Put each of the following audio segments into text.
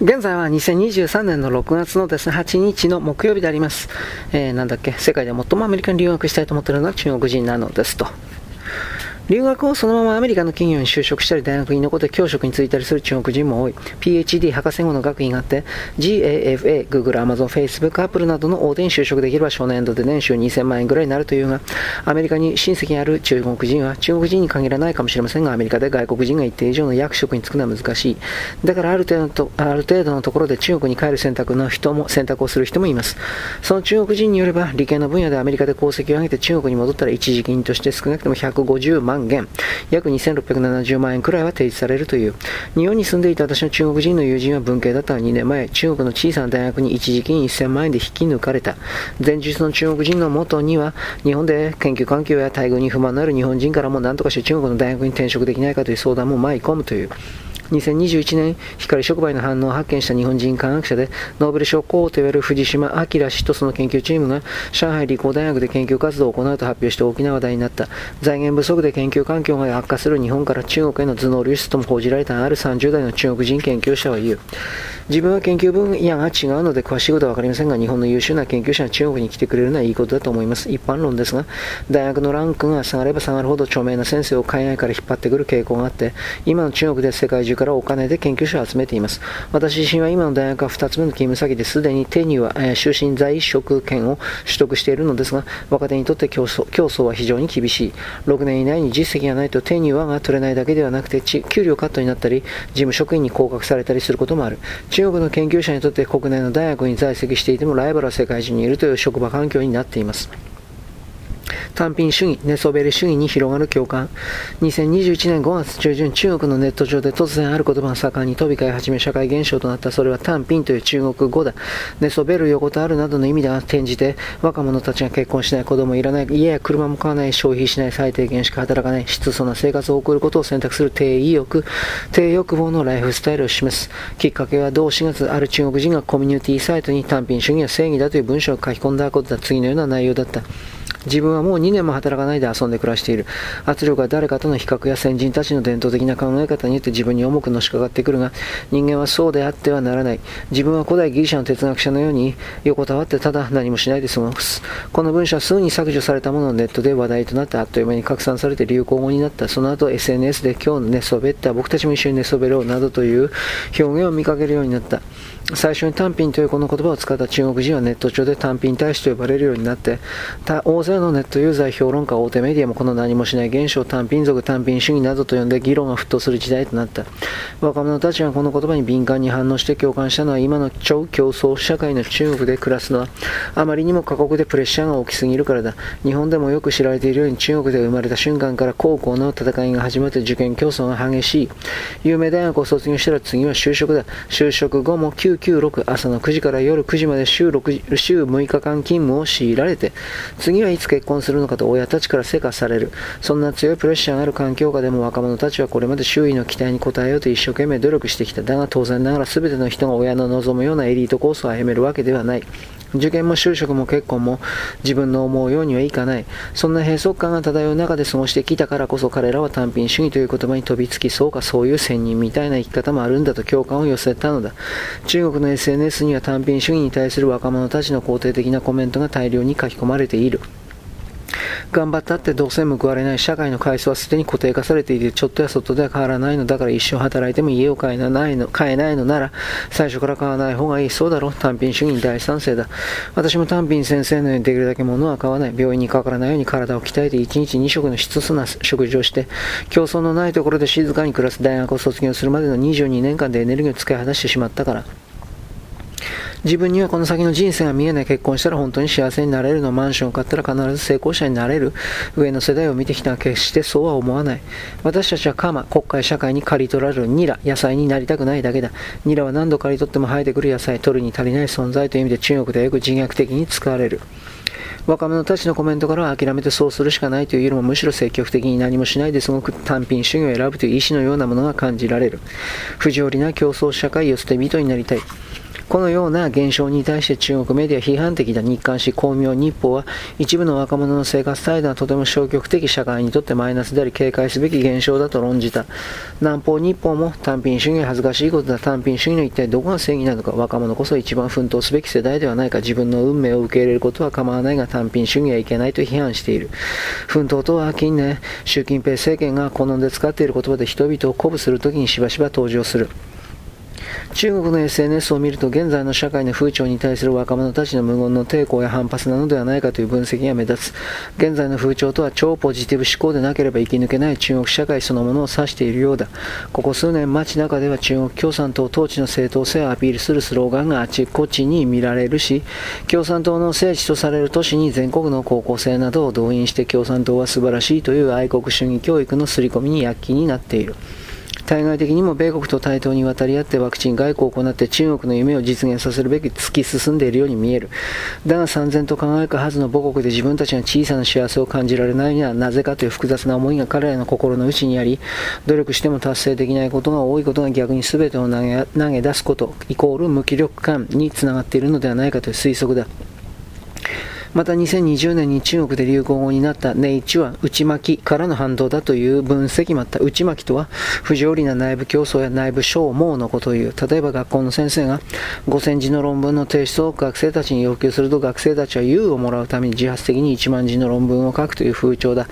現在は2023年の6月のですね、8日の木曜日であります。えー、なんだっけ、世界で最もアメリカに留学したいと思っているのは中国人なのですと。留学をそのままアメリカの企業に就職したり大学に残って教職に就いたりする中国人も多い。PhD 博士後の学位があって GAFA、Google、Amazon、Facebook、Apple などの大手に就職できれば初年度で年収2000万円ぐらいになるというがアメリカに親戚にある中国人は中国人に限らないかもしれませんがアメリカで外国人が一定以上の役職に就くのは難しい。だからある程度ある程度のところで中国に帰る選択の人も選択をする人もいます。その中国人によれば理系の分野でアメリカで功績を上げて中国に戻ったら一時金として少なくとも150万万元、約2670万円くらいは提示されるという。日本に住んでいた私の中国人の友人は文系だった2年前、中国の小さな大学に一時金1000万円で引き抜かれた。前日の中国人の元には、日本で研究環境や待遇に不満のある日本人からも何とかして中国の大学に転職できないかという相談も舞い込むという。2021年、光触媒の反応を発見した日本人科学者で、ノーベル賞候補と言われる藤島明氏とその研究チームが、上海理工大学で研究活動を行うと発表して大きな話題になった。財源不足で研究環境が悪化する日本から中国への頭脳流出とも報じられたある30代の中国人研究者は言う。自分は研究分野が違うので詳しいことは分かりませんが、日本の優秀な研究者が中国に来てくれるのはいいことだと思います。一般論ですが、大学のランクが下がれば下がるほど著名な先生を海外から引っ張ってくる傾向があって、今の中国で世界中からお金で研究者を集めています。私自身は今の大学は2つ目の勤務先ですでに手には、えー、終身在職権を取得しているのですが、若手にとって競争競争は非常に厳しい。6年以内に実績がないと手にはが取れないだけではなくて、給料カットになったり、事務職員に降格されたりすることもある。中国の研究者にとって国内の大学に在籍していてもライバルは世界中にいるという職場環境になっています。単品主義、寝そべり主義に広がる共感。2021年5月中旬、中国のネット上で突然ある言葉が盛んに飛び交い始め社会現象となった。それは単品という中国語だ。寝そべる横たわるなどの意味では転じて、若者たちが結婚しない、子供いらない、家や車も買わない、消費しない、最低限しか働かない、質素な生活を送ることを選択する低意欲、低欲望のライフスタイルを示す。きっかけは同4月、ある中国人がコミュニティサイトに単品主義は正義だという文章を書き込んだことだ。次のような内容だった。自分はもう2年も働かないで遊んで暮らしている。圧力は誰かとの比較や先人たちの伝統的な考え方によって自分に重くのしかかってくるが、人間はそうであってはならない。自分は古代ギリシャの哲学者のように横たわってただ何もしないで過ごす。この文章はすぐに削除されたもののネットで話題となってあっという間に拡散されて流行語になった。その後 SNS で今日寝そべった僕たちも一緒に寝そべろうなどという表現を見かけるようになった。最初に単品というこの言葉を使った中国人はネット上で単品大使と呼ばれるようになって、大勢ののネットユーザー、評論家、大手メディアもこの何もしない現象単品族、単品主義などと呼んで議論が沸騰する時代となった。若者たちがこの言葉に敏感に反応して共感したのは今の超競争社会の中国で暮らすのはあまりにも過酷でプレッシャーが大きすぎるからだ。日本でもよく知られているように中国で生まれた瞬間から高校の戦いが始まって受験競争が激しい。有名大学を卒業したら次は就職だ。就職後も996朝の9時から夜9時まで週 ,6 週6日間勤務を強いられて次はつ結婚するのかと親たちからせかされるそんな強いプレッシャーがある環境下でも若者たちはこれまで周囲の期待に応えようと一生懸命努力してきただが当然ながら全ての人が親の望むようなエリートコースを歩めるわけではない受験も就職も結婚も自分の思うようにはいかない。そんな閉塞感が漂う中で過ごしてきたからこそ彼らは単品主義という言葉に飛びつき、そうかそういう仙人みたいな生き方もあるんだと共感を寄せたのだ。中国の SNS には単品主義に対する若者たちの肯定的なコメントが大量に書き込まれている。頑張ったってどうせ報われない社会の階層はすでに固定化されていて、ちょっとや外では変わらないのだから一生働いても家を買えないの買えないのなら、最初から買わない方がいい。そうだろ単品主義に大賛成だ。私も単品先生のようにできるだけ物は買わない。病院にかからないように体を鍛えて1日2食の質素な食事をして、競争のないところで静かに暮らす大学を卒業するまでの22年間でエネルギーを使い果たしてしまったから。自分にはこの先の人生が見えない結婚したら本当に幸せになれるのマンションを買ったら必ず成功者になれる上の世代を見てきたが決してそうは思わない。私たちはカマ国会社会に刈り取られるニラ野菜になりたくないだけだ。ニラは何度刈り取っても生えてくる野菜取るに足りない存在という意味で中国ではよく自虐的に使われる。若者たちのコメントからは諦めてそうするしかないというよりもむしろ積極的に何もしないですごく単品主義を選ぶという意思のようなものが感じられる。不条理な競争社会を捨て人になりたい。このような現象に対して中国メディア批判的な日刊紙光明日報は一部の若者の生活態度はとても消極的社会にとってマイナスであり警戒すべき現象だと論じた。南方日報も単品主義は恥ずかしいことだ。単品主義の一体どこが正義なのか。若者こそ一番奮闘すべき世代ではないか。自分の運命を受け入れることは構わないが単品主義はいけないと批判している。奮闘とは近年、習近平政権が好んで使っている言葉で人々を鼓舞するときにしばしば登場する。中国の SNS を見ると現在の社会の風潮に対する若者たちの無言の抵抗や反発なのではないかという分析が目立つ。現在の風潮とは超ポジティブ思考でなければ生き抜けない中国社会そのものを指しているようだ。ここ数年街中では中国共産党統治の正当性をアピールするスローガンがあちこちに見られるし共産党の聖地とされる都市に全国の高校生などを動員して共産党は素晴らしいという愛国主義教育の刷り込みに躍起になっている。対外的にも米国と対等に渡り合ってワクチン外交を行って中国の夢を実現させるべき突き進んでいるように見える。だが三千と輝くはずの母国で自分たちが小さな幸せを感じられないにはなぜかという複雑な思いが彼らの心の内にあり、努力しても達成できないことが多いことが逆に全てを投げ投げ出すこと、イコール無気力感につながっているのではないかという推測だ。また2020年に中国で流行語になったネイチは内巻きからの反動だという分析もあった。内巻きとは不条理な内部競争や内部消耗のことを言う。例えば学校の先生が5000字の論文の提出を学生たちに要求すると学生たちは優をもらうために自発的に1万字の論文を書くという風潮だ。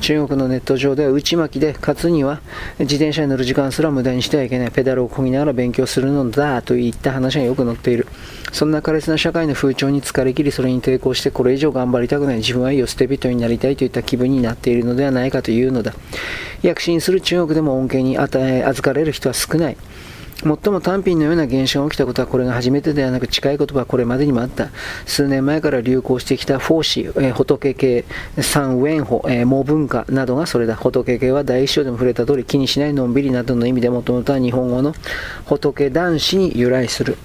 中国のネット上では内巻きでかつには自転車に乗る時間すら無駄にしてはいけない。ペダルをこぎながら勉強するのだといった話がよく載っている。そんな苛烈な社会の風潮に疲れ切りそれに抵抗してこれれ以上頑張りたくない自分はいいよ捨て人になりたいといった気分になっているのではないかというのだ。躍進する中国でも恩恵に与え預かれる人は少ない。最も単品のような現象が起きたことはこれが初めてではなく近い言葉はこれまでにもあった。数年前から流行してきたフォーシー、えー、仏系三ウェンホ、えー、モ文化などがそれだ。仏系は第一章でも触れた通り気にしないのんびりなどの意味でもともとは日本語の仏男子に由来する。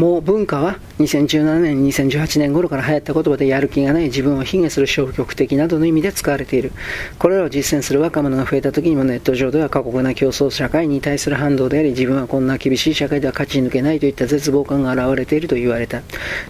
もう文化は2017年、2018年頃から流行った言葉でやる気がない自分を卑下する消極的などの意味で使われている。これらを実践する若者が増えた時にもネット上では過酷な競争社会に対する反動であり、自分はこんな厳しい社会では勝ち抜けないといった絶望感が現れていると言われた。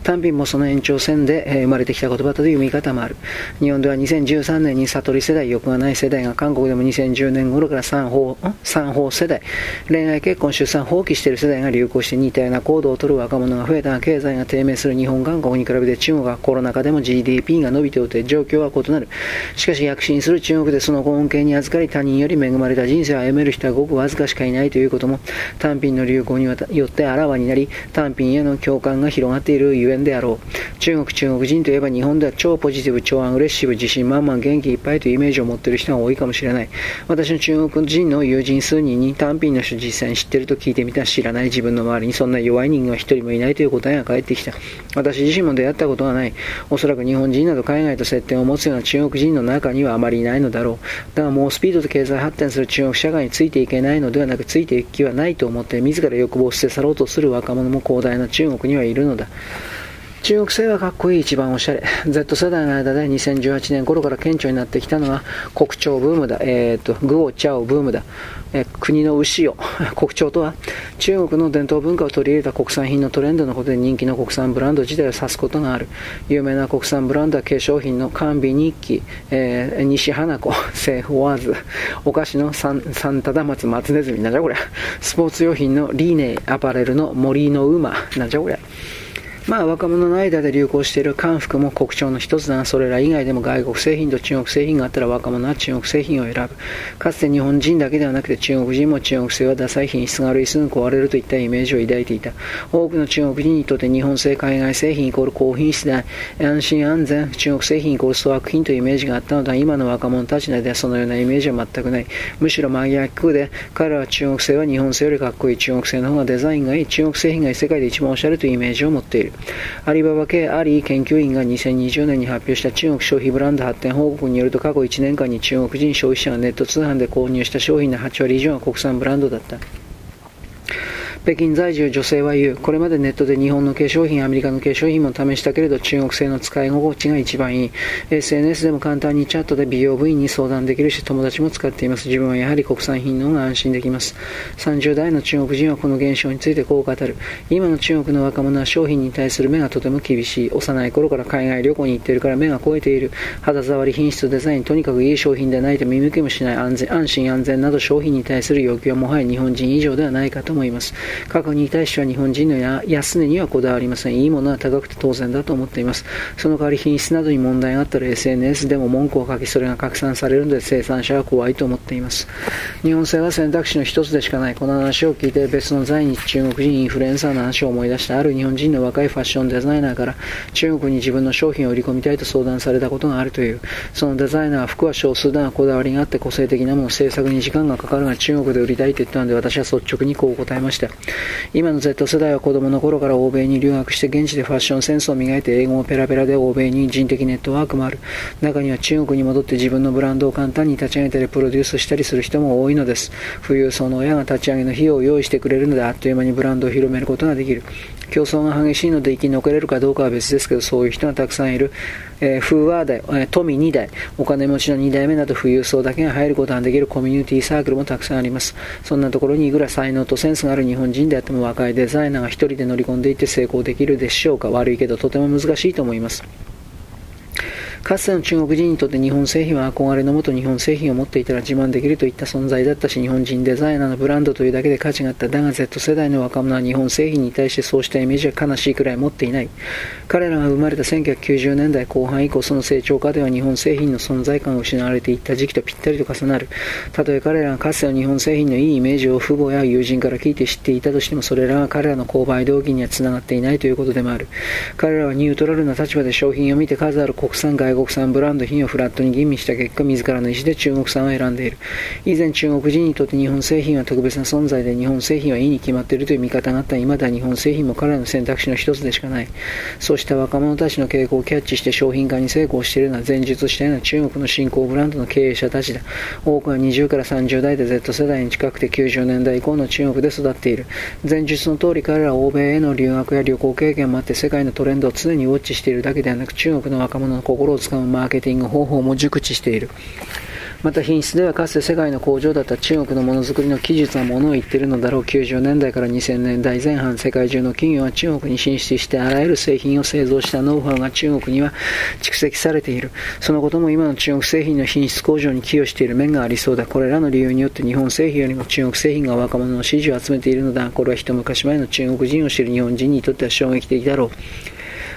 単品もその延長線で生まれてきた言葉という見方もある。日本では2013年に悟り世代、欲がない世代が韓国でも2010年頃から三法、三法世代、恋愛結婚、出産放棄している世代が流行して似たような行動をとる若者が増えたが経済が低迷する日本、韓国に比べて中国はコロナ禍でも GDP が伸びておって状況は異なる。しかし躍進する中国でその恩恵に預かり他人より恵まれた人生を歩める人はごくわずかしかいないということも単品の流行によってあらわになり単品への共感が広がっているゆえんであろう。中国、中国人といえば日本では超ポジティブ、超アグレッシブ、自信満々、元気いっぱいというイメージを持っている人が多いかもしれない。私の中国人の友人数人に単品の人実際に知ってると聞いてみた知らない自分の周りにそんな弱い人間は一人もいないという答えが返ってきた。私自身も出会ったことがない。おそらく日本人など海外と接点を持つような中国人の中にはあまりいないのだろう。だがもうスピードと経済発展する中国社会についていけないのではなく、ついていく気はないと思って、自ら欲望を捨て去ろうとする若者も広大な中国にはいるのだ。中国製はかっこいい、一番おしゃれ。Z 世代の間で2018年頃から顕著になってきたのが国潮ブームだ。えっ、ー、と、グオチャオブームだ。え国の牛を。国潮とは中国の伝統文化を取り入れた国産品のトレンドのことで人気の国産ブランド自体を指すことがある。有名な国産ブランドは化粧品の甘美日記、えー、西花子、セーフワーズ、お菓子のサンサンタダマツ松ネズミ、なんじゃこりゃ。スポーツ用品のリーネイ、アパレルの森の馬、なんじゃこりゃ。まあ若者の間で流行している漢服も国潮の一つだが、それら以外でも外国製品と中国製品があったら若者は中国製品を選ぶ。かつて日本人だけではなくて中国人も中国製はダサい品質が悪いすぐ壊れるといったイメージを抱いていた。多くの中国人にとって日本製海外製品イコール高品質で安心安全、中国製品イコール粗悪品というイメージがあったのだが、今の若者たちの間ではそのようなイメージは全くない。むしろ真逆で、彼らは中国製は日本製よりかっこいい、中国製の方がデザインがいい、中国製品が世界で一番おしゃれというイメージを持っている。アリババ系アリー研究員が2020年に発表した中国消費ブランド発展報告によると過去1年間に中国人消費者がネット通販で購入した商品の8割以上が国産ブランドだった。北京在住女性は言う。これまでネットで日本の化粧品、アメリカの化粧品も試したけれど中国製の使い心地が一番いい。SNS でも簡単にチャットで美容部員に相談できるし友達も使っています。自分はやはり国産品の方が安心できます。30代の中国人はこの現象についてこう語る。今の中国の若者は商品に対する目がとても厳しい。幼い頃から海外旅行に行っているから目が肥えている。肌触り、品質、デザイン、とにかくいい商品でないと見向きもしない安全安心安全など商品に対する要求はもはや日本人以上ではないかと思います。価格に対しては日本人の安値にはこだわりません。いいものは高くて当然だと思っています。その代わり品質などに問題があったら SNS でも文句を書きそれが拡散されるので生産者は怖いと思っています。日本製は選択肢の一つでしかない。この話を聞いて別の在日中国人インフルエンサーの話を思い出したある日本人の若いファッションデザイナーから中国に自分の商品を売り込みたいと相談されたことがあるという。そのデザイナーは服は少数だがこだわりがあって個性的なもの制作に時間がかかるが中国で売りたいと言ったので私は率直にこう答えました。今の Z 世代は子供の頃から欧米に留学して現地でファッションセンスを磨いて英語もペラペラで欧米に人的ネットワークもある。中には中国に戻って自分のブランドを簡単に立ち上げたりプロデュースしたりする人も多いのです。富裕層の親が立ち上げの費用を用意してくれるのであっという間にブランドを広めることができる。競争が激しいので生き残れるかどうかは別ですけど、そういう人がたくさんいる。えー、風和代、えー、富2代、お金持ちの2代目など富裕層だけが入ることができるコミュニティサークルもたくさんあります。そんなところにいくら才能とセンスがある日本人であっても若いデザイナーが1人で乗り込んでいって成功できるでしょうか悪いけどとても難しいと思います。かつての中国人にとって日本製品は憧れのもと日本製品を持っていたら自慢できるといった存在だったし日本人デザイナーのブランドというだけで価値があっただが Z 世代の若者は日本製品に対してそうしたイメージは悲しいくらい持っていない。彼らが生まれた1990年代後半以降その成長下では日本製品の存在感が失われていった時期とぴったりと重なる。たとえ彼らがかつての日本製品のいいイメージを父母や友人から聞いて知っていたとしてもそれらは彼らの購買動機にはつながっていないということでもある。彼らはニュートラルな立場で商品を見て数ある国産外国産ブランド品をフラットに吟味した結果、自らの意思で中国産を選んでいる。以前中国人にとって日本製品は特別な存在で、日本製品はいいに決まっているという見方があった今では日本製品も彼らの選択肢の一つでしかない。そうした若者たちの傾向をキャッチして商品化に成功しているのは前述したような中国の新興ブランドの経営者たちだ。多くは20から30代で Z 世代に近くて90年代以降の中国で育っている。前述の通り彼らは欧米への留学や旅行経験もあって世界のトレンドを常にウォッチしているだけではなく中国の若者の心をつかむマーケティング方法も熟知している。また品質ではかつて世界の工場だった中国のものづくりの技術はものを言っているのだろう。90年代から2000年代前半世界中の企業は中国に進出してあらゆる製品を製造したノウハウが中国には蓄積されている。そのことも今の中国製品の品質向上に寄与している面がありそうだ。これらの理由によって日本製品よりも中国製品が若者の支持を集めているのだ。これは一昔前の中国人を知る日本人にとっては衝撃的だろう。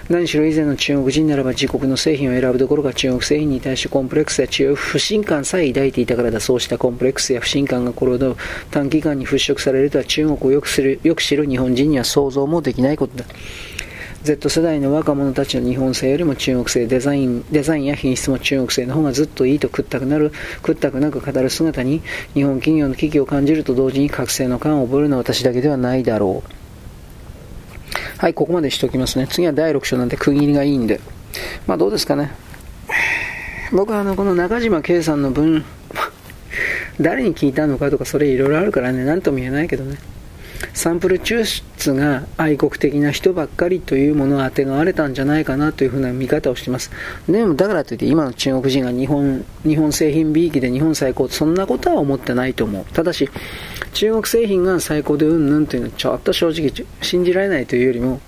何しろ以前の中国人ならば自国の製品を選ぶどころか中国製品に対してコンプレックスや強い不信感さえ抱いていたからだそうしたコンプレックスや不信感がこれほど短期間に払拭されるとは中国をよくするよく知る日本人には想像もできないことだ。Z 世代の若者たちの日本製よりも中国製デザインデザインや品質も中国製の方がずっといいと食ったくなる食ったくなく語る姿に日本企業の危機を感じると同時に覚醒の感を覚えるのは私だけではないだろう。はい、ここまでしておきますね。次は第6章なんで区切りがいいんで。まあどうですかね。僕はあの、この中島圭さんの文、誰に聞いたのかとかそれいろいろあるからね、なんとも言えないけどね。サンプル抽出が愛国的な人ばっかりというものをあてがわれたんじゃないかなというふうな見方をしています。でもだからといって今の中国人が日本日本製品美意気で日本最高そんなことは思ってないと思う。ただし中国製品が最高でうんぬんというのはちょっと正直信じられないというよりも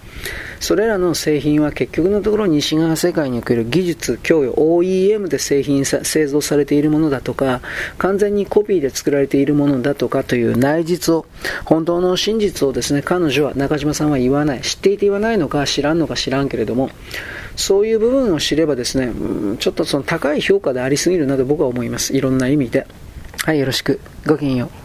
それらの製品は結局のところ西側世界における技術供与 OEM で製品製造されているものだとか完全にコピーで作られているものだとかという内実を本当の真実をですね彼女は中島さんは言わない知っていて言わないのか知らんのか知らんけれどもそういう部分を知ればですねちょっとその高い評価でありすぎるなと僕は思います。いろんな意味で。はいよろしく。ごきげんよう。